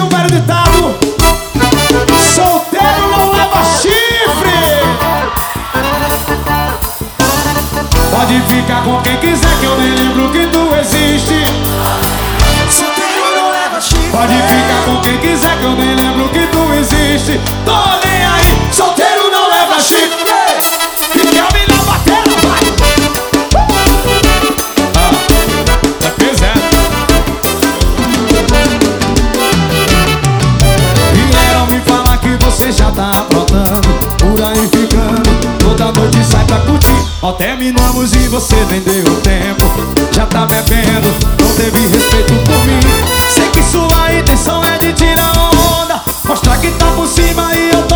Velho ditado Solteiro não leva chifre. Pode ficar com quem quiser que eu nem lembro que tu existe já tá aprontando Por aí ficando. Toda noite sai pra curtir. Ó, terminamos e você nem deu tempo. Já tá bebendo Não teve respeito por mim. Sei que sua intenção é de tirar onda. Mostrar que tá por cima e eu tô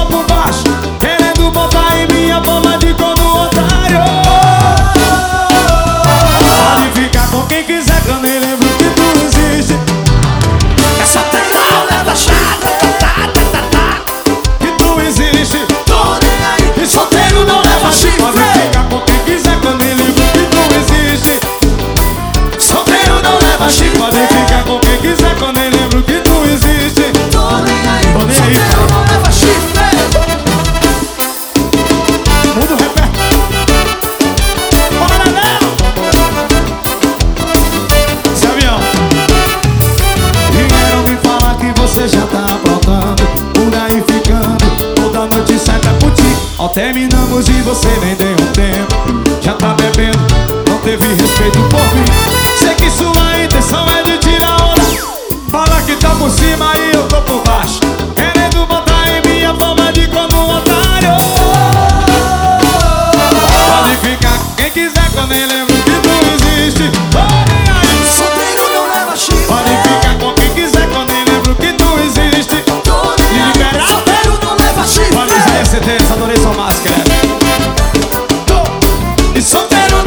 com quem quiser eu nem lembro que tu existe. Tô nem aí Tô nem aí. Solteiro não leva chifre. Muda o repé Bora, Léo! Esse avião. Vieram me falar que você já tá aprontando Por aí ficando. Toda noite sai pra curtir Ó, terminamos e você nem deu um tempo. Já tá bebendo Não teve respeito por mim quiser nem lembro que tu existe não leva chifre Pode ficar com quem quiser nem lembro que tu existe. Aí Liberal. Solteiro não leva chifre Pode dizer, adorei sua máscara. E solteiro